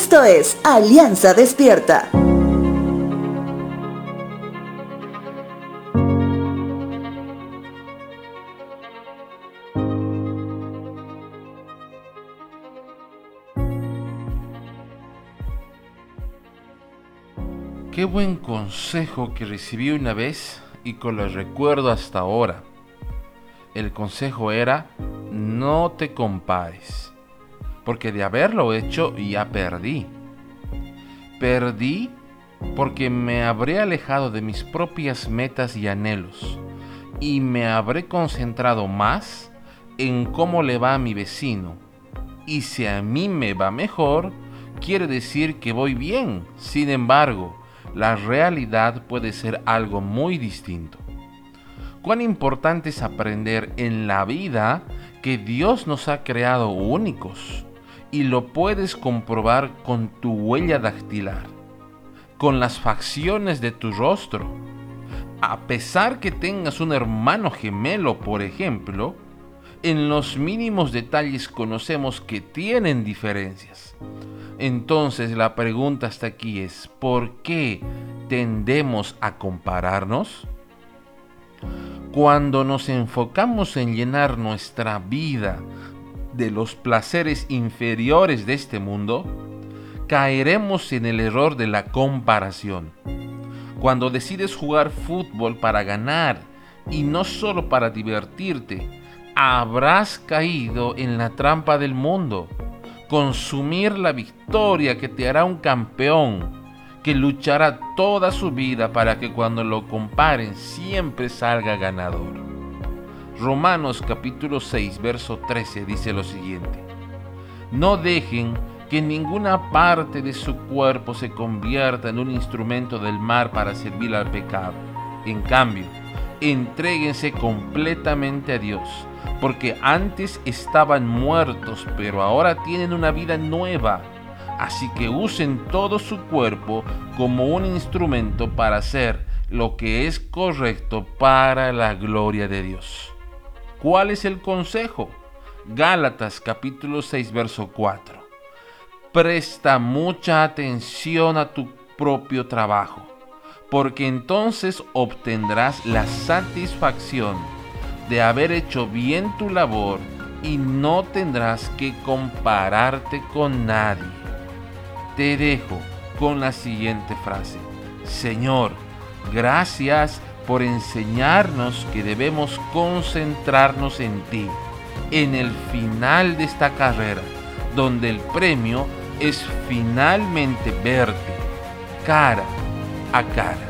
Esto es Alianza Despierta. Qué buen consejo que recibí una vez y que lo recuerdo hasta ahora. El consejo era, no te compares, porque de haberlo hecho ya perdí. Perdí porque me habré alejado de mis propias metas y anhelos y me habré concentrado más en cómo le va a mi vecino. Y si a mí me va mejor, quiere decir que voy bien. Sin embargo, la realidad puede ser algo muy distinto. Cuán importante es aprender en la vida que Dios nos ha creado únicos y lo puedes comprobar con tu huella dactilar, con las facciones de tu rostro. A pesar que tengas un hermano gemelo, por ejemplo, en los mínimos detalles conocemos que tienen diferencias. Entonces la pregunta hasta aquí es, ¿por qué tendemos a compararnos? Cuando nos enfocamos en llenar nuestra vida de los placeres inferiores de este mundo, caeremos en el error de la comparación. Cuando decides jugar fútbol para ganar y no solo para divertirte, habrás caído en la trampa del mundo consumir la victoria que te hará un campeón que luchará toda su vida para que cuando lo comparen siempre salga ganador. Romanos capítulo 6 verso 13 dice lo siguiente. No dejen que ninguna parte de su cuerpo se convierta en un instrumento del mar para servir al pecado. En cambio, entréguense completamente a Dios porque antes estaban muertos, pero ahora tienen una vida nueva. Así que usen todo su cuerpo como un instrumento para hacer lo que es correcto para la gloria de Dios. ¿Cuál es el consejo? Gálatas capítulo 6 verso 4. Presta mucha atención a tu propio trabajo, porque entonces obtendrás la satisfacción de haber hecho bien tu labor y no tendrás que compararte con nadie. Te dejo con la siguiente frase. Señor, gracias por enseñarnos que debemos concentrarnos en ti, en el final de esta carrera, donde el premio es finalmente verte cara a cara.